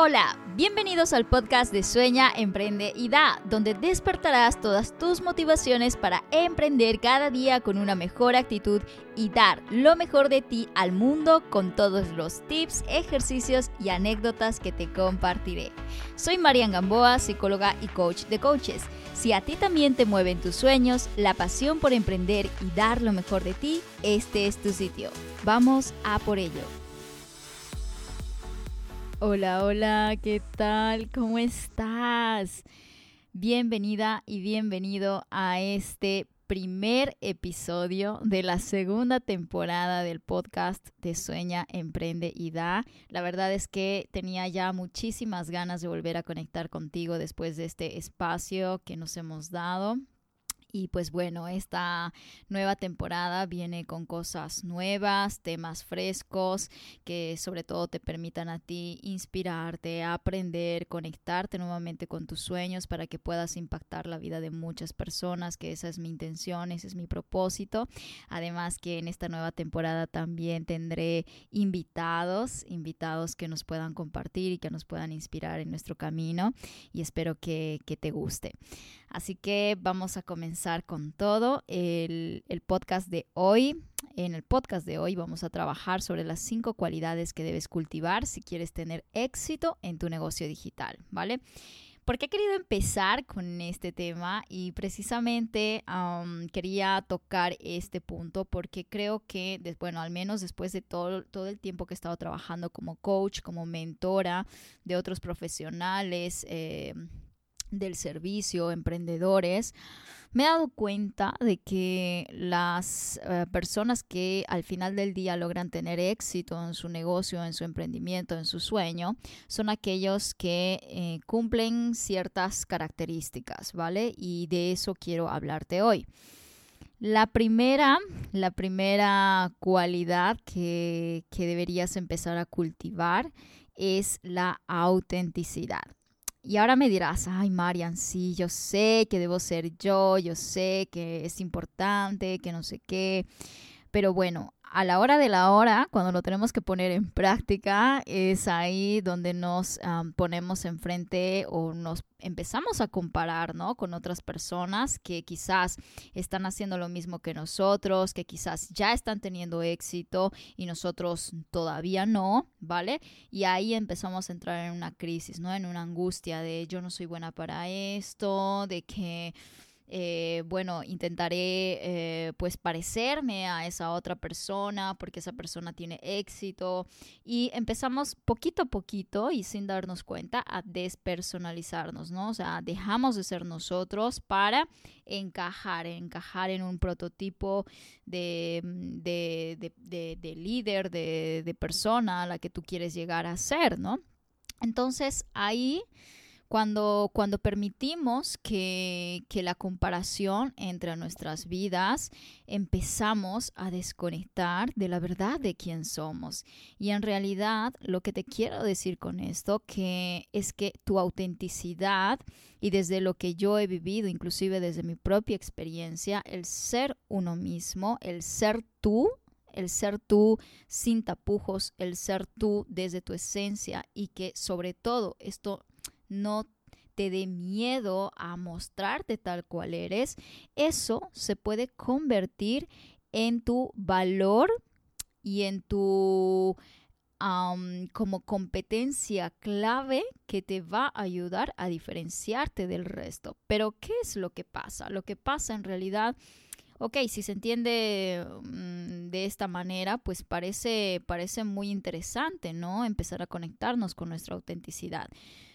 Hola, bienvenidos al podcast de Sueña, Emprende y Da, donde despertarás todas tus motivaciones para emprender cada día con una mejor actitud y dar lo mejor de ti al mundo con todos los tips, ejercicios y anécdotas que te compartiré. Soy Marian Gamboa, psicóloga y coach de coaches. Si a ti también te mueven tus sueños, la pasión por emprender y dar lo mejor de ti, este es tu sitio. Vamos a por ello. Hola, hola, ¿qué tal? ¿Cómo estás? Bienvenida y bienvenido a este primer episodio de la segunda temporada del podcast de Sueña, Emprende y Da. La verdad es que tenía ya muchísimas ganas de volver a conectar contigo después de este espacio que nos hemos dado y pues bueno, esta nueva temporada viene con cosas nuevas, temas frescos que sobre todo te permitan a ti inspirarte, aprender, conectarte nuevamente con tus sueños para que puedas impactar la vida de muchas personas, que esa es mi intención, ese es mi propósito. Además que en esta nueva temporada también tendré invitados, invitados que nos puedan compartir y que nos puedan inspirar en nuestro camino y espero que, que te guste. Así que vamos a comenzar con todo el, podcast de hoy. En el podcast de hoy vamos a trabajar sobre las cinco cualidades que debes cultivar si quieres tener éxito en tu negocio digital, ¿vale? Porque he querido empezar con este tema y precisamente quería tocar este punto porque creo que, bueno, al menos después de todo, todo el tiempo que he estado trabajando como coach, como mentora de otros profesionales, eh, del servicio, emprendedores, me he dado cuenta de que las eh, personas que al final del día logran tener éxito en su negocio, en su emprendimiento, en su sueño, son aquellos que eh, cumplen ciertas características, ¿vale? Y de eso quiero hablarte hoy. La primera, la primera cualidad que, que deberías empezar a cultivar es la autenticidad. Y ahora me dirás, ay Marian, sí, yo sé que debo ser yo, yo sé que es importante, que no sé qué, pero bueno, a la hora de la hora, cuando lo tenemos que poner en práctica, es ahí donde nos ponemos enfrente o nos empezamos a comparar, ¿no? Con otras personas que quizás están haciendo lo mismo que nosotros, que quizás ya están teniendo éxito y nosotros todavía no, ¿vale? Y ahí empezamos a entrar en una crisis, ¿no? En una angustia de yo no soy buena para esto, de que eh, bueno, intentaré eh, pues parecerme a esa otra persona porque esa persona tiene éxito y empezamos poquito a poquito y sin darnos cuenta a despersonalizarnos, ¿no? O sea, dejamos de ser nosotros para encajar, encajar en un prototipo de, de, de líder, de, persona a la que tú quieres llegar a ser, ¿no? Entonces ahí cuando, cuando permitimos que, que, la comparación entre nuestras vidas, empezamos a desconectar de la verdad de quién somos. Y en realidad lo que te quiero decir con esto que es que tu autenticidad y desde lo que yo he vivido, inclusive desde mi propia experiencia, el ser uno mismo, el ser tú, el ser tú sin tapujos, el ser tú desde tu esencia y que sobre todo esto no te dé miedo a mostrarte tal cual eres, eso se puede convertir en tu valor y en tu como competencia clave que te va a ayudar a diferenciarte del resto. Pero ¿qué es lo que pasa? Lo que pasa en realidad, ok, si se entiende mm, de esta manera, pues parece, parece muy interesante, ¿no? Empezar a conectarnos con nuestra autenticidad.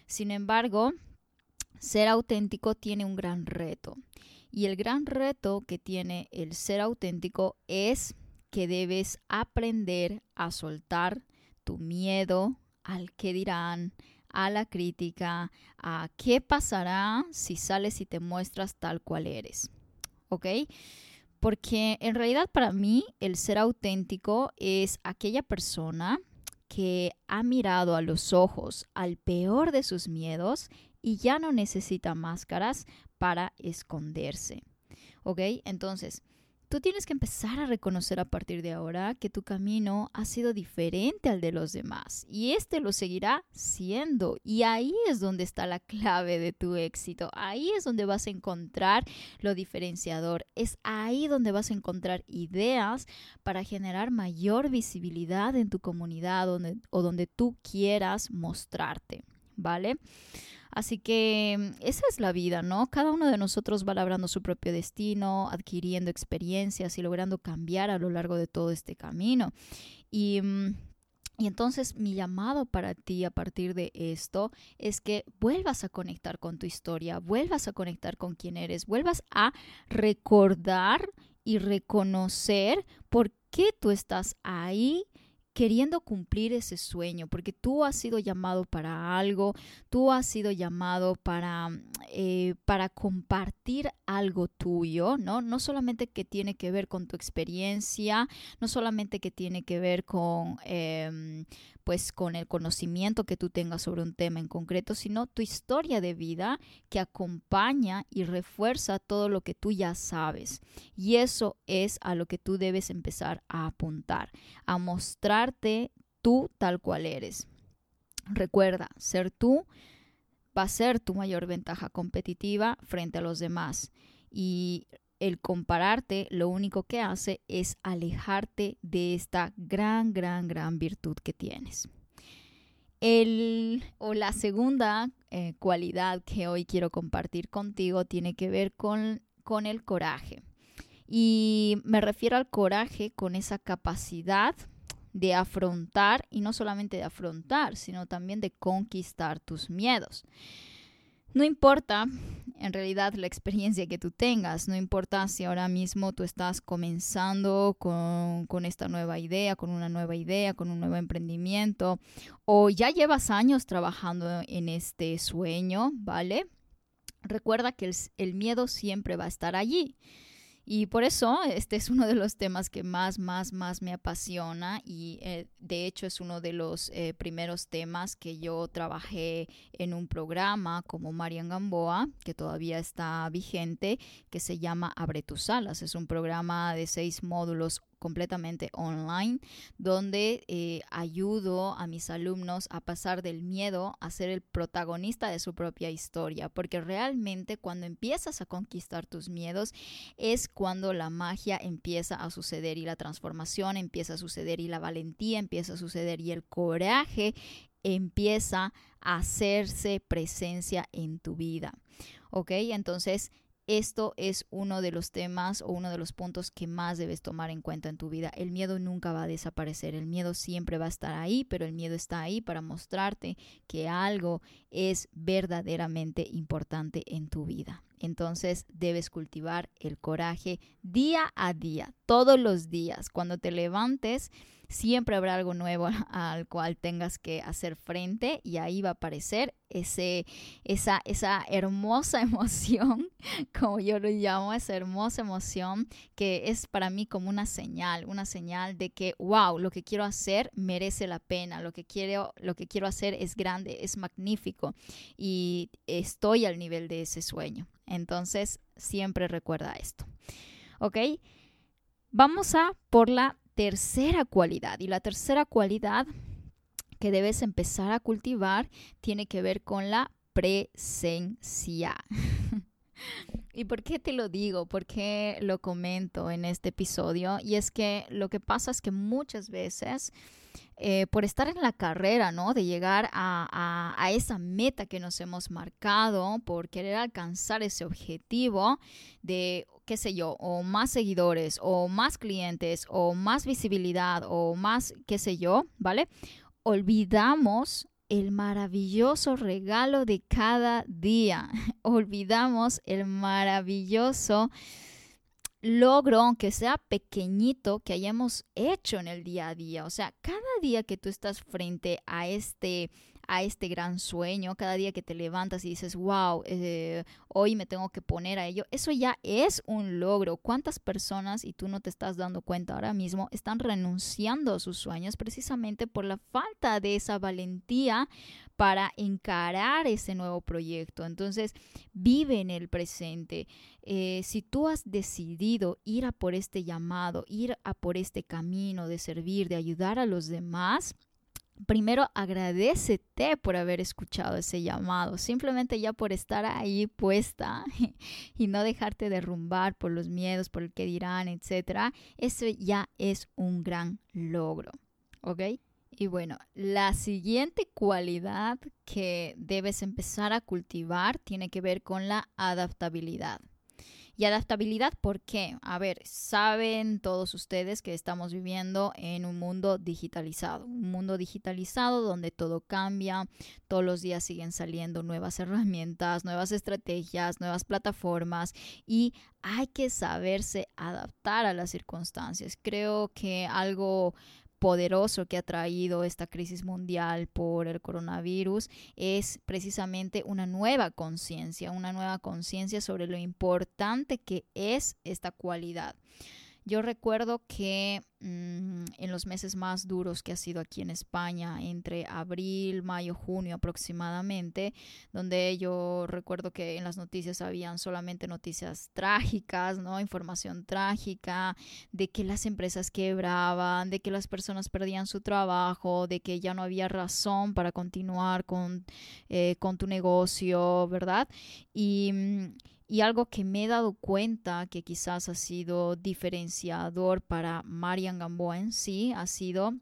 Sin embargo, ser auténtico tiene un gran reto. Y el gran reto que tiene el ser auténtico es que debes aprender a soltar tu miedo al que dirán, a la crítica, a qué pasará si sales y te muestras tal cual eres. ¿Ok? Porque en realidad para mí el ser auténtico es aquella persona que ha mirado a los ojos al peor de sus miedos y ya no necesita máscaras para esconderse. ¿Ok? Entonces, Tú tienes que empezar a reconocer a partir de ahora que tu camino ha sido diferente al de los demás y este lo seguirá siendo. Y ahí es donde está la clave de tu éxito. Ahí es donde vas a encontrar lo diferenciador. Es ahí donde vas a encontrar ideas para generar mayor visibilidad en tu comunidad o donde tú quieras mostrarte. ¿Vale? Así que esa es la vida, ¿no? Cada uno de nosotros va labrando su propio destino, adquiriendo experiencias y logrando cambiar a lo largo de todo este camino. Y. Mm, y entonces mi llamado para ti a partir de esto es que vuelvas a conectar con tu historia, vuelvas a conectar con quién eres, vuelvas a recordar y reconocer por qué tú estás ahí queriendo cumplir ese sueño, porque tú has sido llamado para algo, tú has sido llamado para, eh, para compartir algo tuyo, ¿no? No solamente que tiene que ver con tu experiencia, no solamente que tiene que ver con, em, pues con el conocimiento que tú tengas sobre un tema en concreto, sino tu historia de vida que acompaña y refuerza todo lo que tú ya sabes. Y eso es a lo que tú debes empezar a apuntar, a mostrarte tú tal cual eres. Recuerda, ser tú va a ser tu mayor ventaja competitiva frente a los demás. Y el compararte lo único que hace es alejarte de esta gran, gran, gran virtud que tienes. El, o la segunda eh, cualidad que hoy quiero compartir contigo tiene que ver con, con el coraje. Y me refiero al coraje con esa capacidad de afrontar, y no solamente de afrontar, sino también de conquistar tus miedos. No importa en realidad la experiencia que tú tengas, no importa si ahora mismo tú estás comenzando con, con, esta nueva idea, con una nueva idea, con un nuevo emprendimiento, o ya llevas años trabajando en este sueño, ¿vale? Recuerda que el, el miedo siempre va a estar allí. Y por eso este es uno de los temas que más, más, más me apasiona y eh, de hecho es uno de los eh, primeros temas que yo trabajé en un programa como Marian Gamboa, que todavía está vigente, que se llama Abre tus alas. Es un programa de seis módulos completamente online, donde eh, ayudo a mis alumnos a pasar del miedo a ser el protagonista de su propia historia, porque realmente cuando empiezas a conquistar tus miedos es cuando la magia empieza a suceder y la transformación empieza a suceder y la valentía empieza a suceder y el coraje empieza a hacerse presencia en tu vida. ¿Ok? Entonces, esto es uno de los temas o uno de los puntos que más debes tomar en cuenta en tu vida. El miedo nunca va a desaparecer, el miedo siempre va a estar ahí, pero el miedo está ahí para mostrarte que algo es verdaderamente importante en tu vida. Entonces debes cultivar el coraje día a día, todos los días. Cuando te levantes, siempre habrá algo nuevo al cual tengas que hacer frente y ahí va a aparecer ese, esa, esa hermosa emoción, como yo lo llamo, esa hermosa emoción que es para mí como una señal, una señal de que, wow, lo que quiero hacer merece la pena, lo que quiero, lo que quiero hacer es grande, es magnífico y estoy al nivel de ese sueño. Entonces, siempre recuerda esto. ¿Ok? Vamos a por la tercera cualidad. Y la tercera cualidad que debes empezar a cultivar tiene que ver con la presencia. ¿Y por qué te lo digo? ¿Por qué lo comento en este episodio? Y es que lo que pasa es que muchas veces eh, por estar en la carrera, ¿no? De llegar a, a, esa meta que nos hemos marcado, por querer alcanzar ese objetivo de, qué sé yo, o más seguidores, o más clientes, o más visibilidad, o más, qué sé yo, ¿vale? Olvidamos el maravilloso regalo de cada día. Olvidamos el maravilloso logro, aunque sea pequeñito, que hayamos hecho en el día a día. O sea, cada día que tú estás frente a este, a este gran sueño, cada día que te levantas y dices, wow, eh, hoy me tengo que poner a ello, eso ya es un logro. ¿Cuántas personas, y tú no te estás dando cuenta ahora mismo, están renunciando a sus sueños precisamente por la falta de esa valentía para encarar ese nuevo proyecto? Entonces, vive en el presente. Eh, si tú has decidido ir a por este llamado, ir a por este camino de servir, de ayudar a los demás, primero agradecete por haber escuchado ese llamado, simplemente ya por estar ahí puesta y no dejarte derrumbar por los miedos, por el que dirán, etcétera. Eso ya es un gran logro, ¿ok? Y bueno, la siguiente cualidad que debes empezar a cultivar tiene que ver con la adaptabilidad. Y adaptabilidad, ¿por qué? A ver, saben todos ustedes que estamos viviendo en un mundo digitalizado, un mundo digitalizado donde todo cambia, todos los días siguen saliendo nuevas herramientas, nuevas estrategias, nuevas plataformas y hay que saberse adaptar a las circunstancias. Creo que algo poderoso que ha traído esta crisis mundial por el coronavirus es precisamente una nueva conciencia, una nueva conciencia sobre lo importante que es esta cualidad. Yo recuerdo que mm, en los meses más duros que ha sido aquí en España, entre abril, mayo, junio aproximadamente, donde yo recuerdo que en las noticias habían solamente noticias trágicas, ¿no? Información trágica, de que las empresas quebraban, de que las personas perdían su trabajo, de que ya no había razón para continuar con, eh, con tu negocio, ¿verdad? Y mm, y algo que me he dado cuenta que quizás ha sido diferenciador para Marian Gamboa en sí ha sido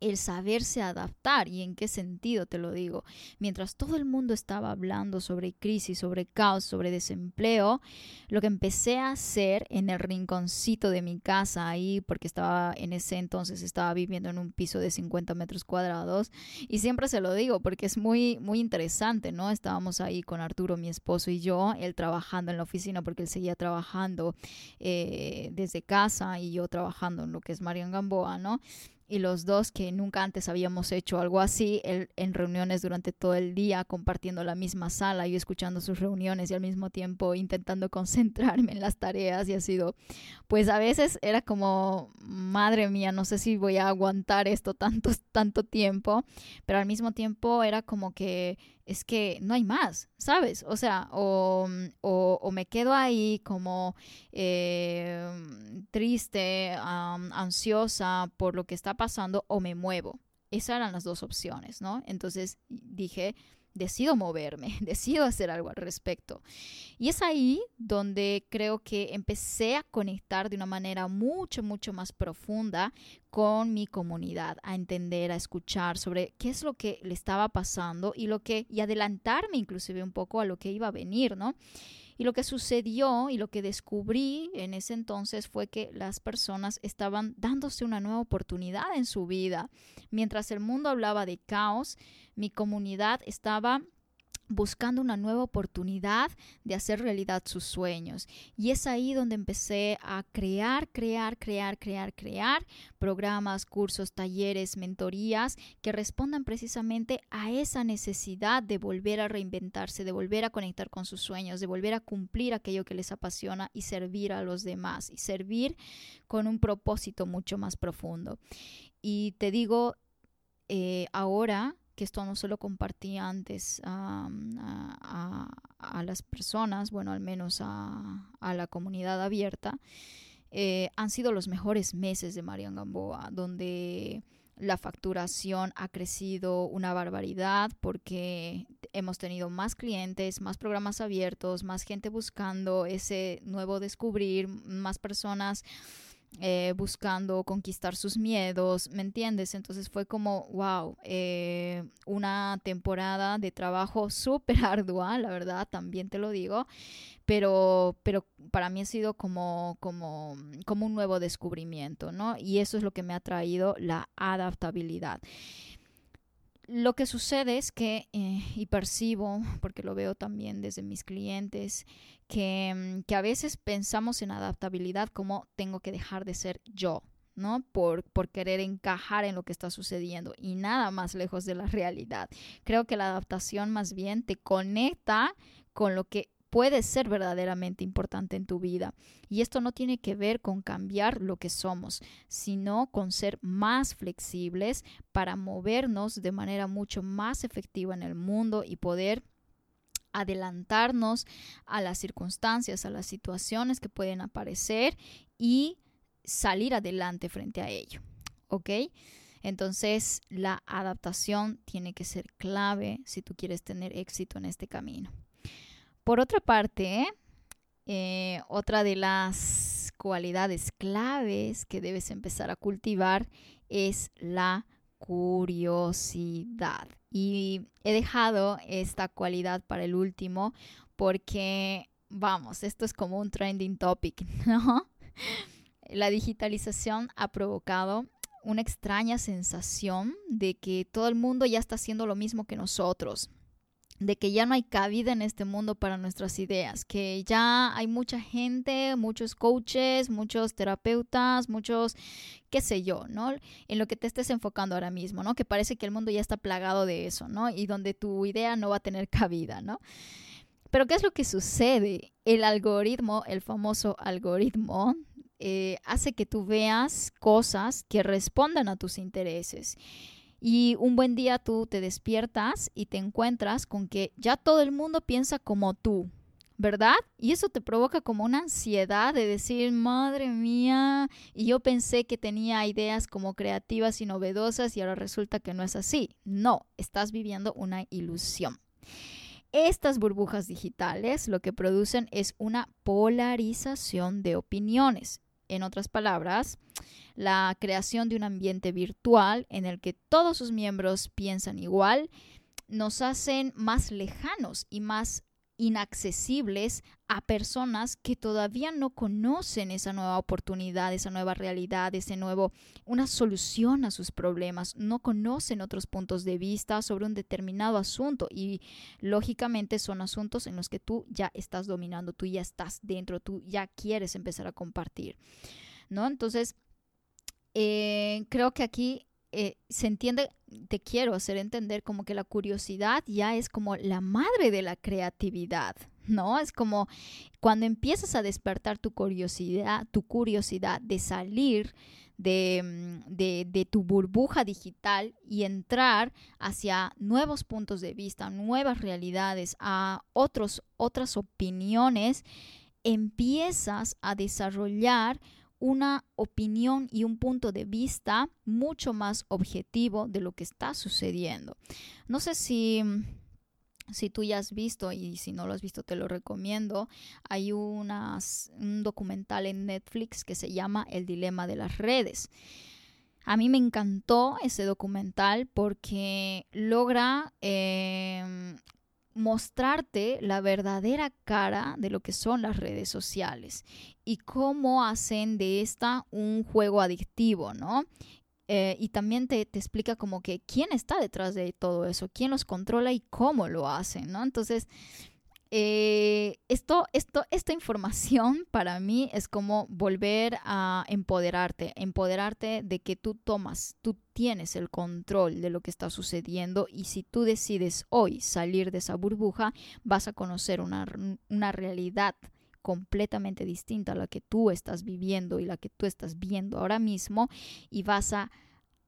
el saberse adaptar. ¿Y en qué sentido te lo digo? Mientras todo el mundo estaba hablando sobre crisis, sobre caos, sobre desempleo, lo que empecé a hacer en el rinconcito de mi casa ahí, porque estaba en ese entonces estaba viviendo en un piso de 50 metros cuadrados, y siempre se lo digo porque es muy, muy interesante, ¿no? Estábamos ahí con Arturo, mi esposo y yo, él trabajando en la oficina porque él seguía trabajando eh, desde casa y yo trabajando en lo que es Marian Gamboa, ¿no? Y los dos que nunca antes habíamos hecho algo así en reuniones durante todo el día, compartiendo la misma sala y escuchando sus reuniones y al mismo tiempo intentando concentrarme en las tareas y ha sido, pues a veces era como, madre mía, no sé si voy a aguantar esto tanto, tanto tiempo, pero al mismo tiempo era como que es que no hay más, ¿sabes? O sea, o, o, me quedo ahí como eh, triste, ansiosa por lo que está pasando, o me muevo. Esas eran las dos opciones, ¿no? Entonces dije, decido moverme, decido hacer algo al respecto. Y es ahí donde creo que empecé a conectar de una manera mucho, mucho más profunda con mi comunidad, a entender, a escuchar sobre qué es lo que le estaba pasando y lo que, y adelantarme inclusive un poco a lo que iba a venir, ¿no? Y lo que sucedió y lo que descubrí en ese entonces fue que las personas estaban dándose una nueva oportunidad en su vida. Mientras el mundo hablaba de caos, mi comunidad estaba buscando una nueva oportunidad de hacer realidad sus sueños. Y es ahí donde empecé a crear, crear, crear, crear, crear programas, cursos, talleres, mentorías que respondan precisamente a esa necesidad de volver a reinventarse, de volver a conectar con sus sueños, de volver a cumplir aquello que les apasiona y servir a los demás y servir con un propósito mucho más profundo. Y te digo, eh, ahora que esto no se lo compartía antes a, las personas, bueno, al menos a, la comunidad abierta, eh, han sido los mejores meses de Marian Gamboa, donde la facturación ha crecido una barbaridad porque hemos tenido más clientes, más programas abiertos, más gente buscando ese nuevo descubrir, más personas eh, buscando conquistar sus miedos, ¿me entiendes? Entonces fue como, wow, eh, una temporada de trabajo súper ardua, la verdad, también te lo digo, pero, pero para mí ha sido como, como, como un nuevo descubrimiento, ¿no? Y eso es lo que me ha traído la adaptabilidad. Lo que sucede es que, eh, y percibo, porque lo veo también desde mis clientes, que, mm, que, a veces pensamos en adaptabilidad como tengo que dejar de ser yo, ¿no? Por, por querer encajar en lo que está sucediendo y nada más lejos de la realidad. Creo que la adaptación más bien te conecta con lo que puede ser verdaderamente importante en tu vida. Y esto no tiene que ver con cambiar lo que somos, sino con ser más flexibles para movernos de manera mucho más efectiva en el mundo y poder adelantarnos a las circunstancias, a las situaciones que pueden aparecer y salir adelante frente a ello. ¿Ok? Entonces la adaptación tiene que ser clave si tú quieres tener éxito en este camino. Por otra parte, eh, otra de las cualidades claves que debes empezar a cultivar es la curiosidad. Y he dejado esta cualidad para el último porque, vamos, esto es como un trending topic, ¿no? La digitalización ha provocado una extraña sensación de que todo el mundo ya está haciendo lo mismo que nosotros de que ya no hay cabida en este mundo para nuestras ideas, que ya hay mucha gente, muchos coaches, muchos terapeutas, muchos, qué sé yo, ¿no? En lo que te estés enfocando ahora mismo, ¿no? Que parece que el mundo ya está plagado de eso, ¿no? Y donde tu idea no va a tener cabida, ¿no? Pero ¿qué es lo que sucede? El algoritmo, el famoso algoritmo, eh, hace que tú veas cosas que respondan a tus intereses. Y un buen día tú te despiertas y te encuentras con que ya todo el mundo piensa como tú, ¿verdad? Y eso te provoca como una ansiedad de decir, madre mía, y yo pensé que tenía ideas como creativas y novedosas y ahora resulta que no es así. No, estás viviendo una ilusión. Estas burbujas digitales lo que producen es una polarización de opiniones. En otras palabras, la creación de un ambiente virtual en el que todos sus miembros piensan igual, nos hacen más lejanos y más inaccesibles a personas que todavía no conocen esa nueva oportunidad, esa nueva realidad, ese nuevo, una solución a sus problemas, no conocen otros puntos de vista sobre un determinado asunto y lógicamente son asuntos en los que tú ya estás dominando, tú ya estás dentro, tú ya quieres empezar a compartir, ¿no? Entonces, eh, creo que aquí eh, se entiende, te quiero hacer entender como que la curiosidad ya es como la madre de la creatividad, ¿no? Es como cuando empiezas a despertar tu curiosidad, tu curiosidad de salir de, mm, de, de, tu burbuja digital y entrar hacia nuevos puntos de vista, nuevas realidades, a otros, otras opiniones, empiezas a desarrollar una opinión y un punto de vista mucho más objetivo de lo que está sucediendo. No sé si si tú ya has visto y si no lo has visto te lo recomiendo, hay un documental en Netflix que se llama El dilema de las redes. A mí me encantó ese documental porque logra em, mostrarte la verdadera cara de lo que son las redes sociales y cómo hacen de esta un juego adictivo, ¿no? Eh, y también te, te, explica como que quién está detrás de todo eso, quién los controla y cómo lo hacen, ¿no? Entonces, eh, esto, esto, esta información para mí es como volver a empoderarte, empoderarte de que tú tomas, tú tienes el control de lo que está sucediendo y si tú decides hoy salir de esa burbuja, vas a conocer una, una realidad completamente distinta a la que tú estás viviendo y la que tú estás viendo ahora mismo y vas a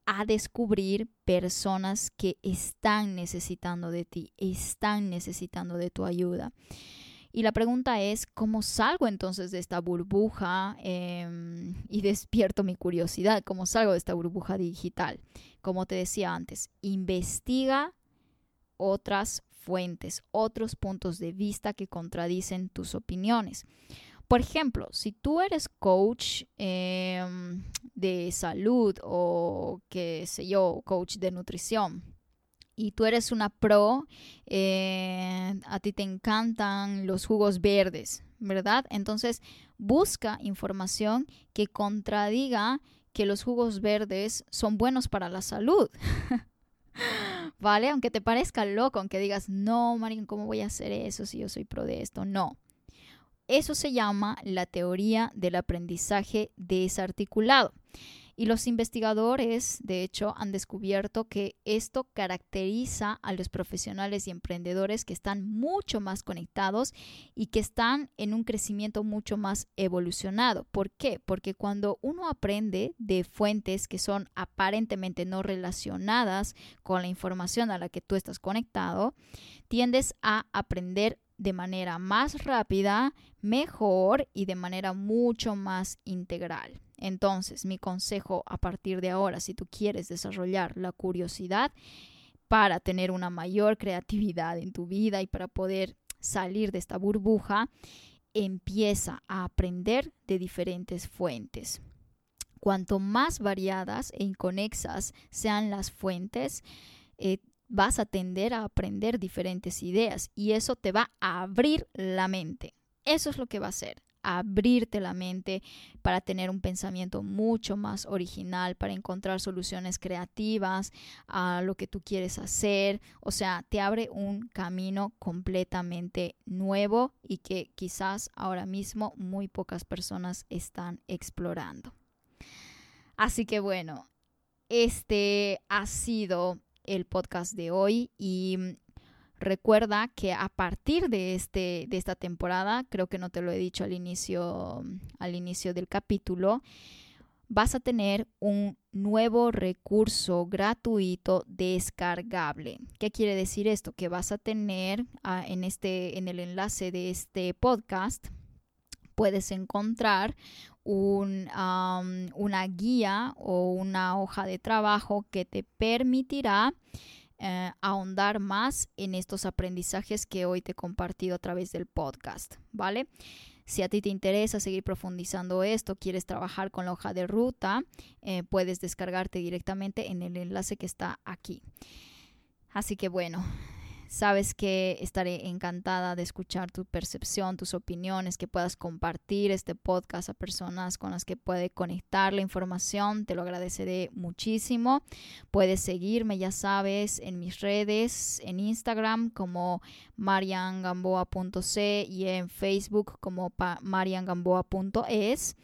a descubrir personas que están necesitando de ti, están necesitando de tu ayuda. Y la pregunta es, ¿cómo salgo entonces de esta burbuja em, y despierto mi curiosidad? ¿Cómo salgo de esta burbuja digital? Como te decía antes, investiga otras fuentes, otros puntos de vista que contradicen tus opiniones. Por ejemplo, si tú eres coach em, de salud o qué sé yo, coach de nutrición, y tú eres una pro, eh, a ti te encantan los jugos verdes, ¿verdad? Entonces busca información que contradiga que los jugos verdes son buenos para la salud. ¿Vale? Aunque te parezca loco, aunque digas, no, Marín, ¿cómo voy a hacer eso si yo soy pro de esto? No. Eso se llama la teoría del aprendizaje desarticulado. Y los investigadores, de hecho, han descubierto que esto caracteriza a los profesionales y emprendedores que están mucho más conectados y que están en un crecimiento mucho más evolucionado. ¿Por qué? Porque cuando uno aprende de fuentes que son aparentemente no relacionadas con la información a la que tú estás conectado, tiendes a aprender de manera más rápida, mejor y de manera mucho más integral. Entonces, mi consejo a partir de ahora, si tú quieres desarrollar la curiosidad para tener una mayor creatividad en tu vida y para poder salir de esta burbuja, empieza a aprender de diferentes fuentes. Cuanto más variadas e inconexas sean las fuentes, eh, vas a tender a aprender diferentes ideas y eso te va a abrir la mente. Eso es lo que va a hacer, abrirte la mente para tener un pensamiento mucho más original, para encontrar soluciones creativas a lo que tú quieres hacer. O sea, te abre un camino completamente nuevo y que quizás ahora mismo muy pocas personas están explorando. Así que bueno, este ha sido el podcast de hoy y mm, recuerda que a partir de, este, de esta temporada, creo que no te lo he dicho al inicio, al inicio del capítulo, vas a tener un nuevo recurso gratuito descargable. ¿Qué quiere decir esto? Que vas a tener ah, en, este, en el enlace de este podcast, puedes encontrar una guía o una hoja de trabajo que te permitirá eh, ahondar más en estos aprendizajes que hoy te he compartido a través del podcast, ¿vale? Si a ti te interesa seguir profundizando esto, quieres trabajar con la hoja de ruta, eh, puedes descargarte directamente en el enlace que está aquí. Así que bueno, Sabes que estaré encantada de escuchar tu percepción, tus opiniones, que puedas compartir este podcast a personas con las que puede conectar la información. Te lo agradeceré muchísimo. Puedes seguirme, ya sabes, en mis redes, en Instagram como mariangamboa.c y en Facebook como mariangamboa.es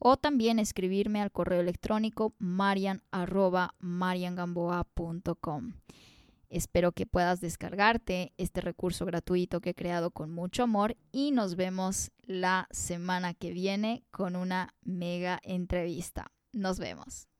o también escribirme al correo electrónico marian.mariangamboa.com. Espero que puedas descargarte este recurso gratuito que he creado con mucho amor y nos vemos la semana que viene con una mega entrevista. Nos vemos.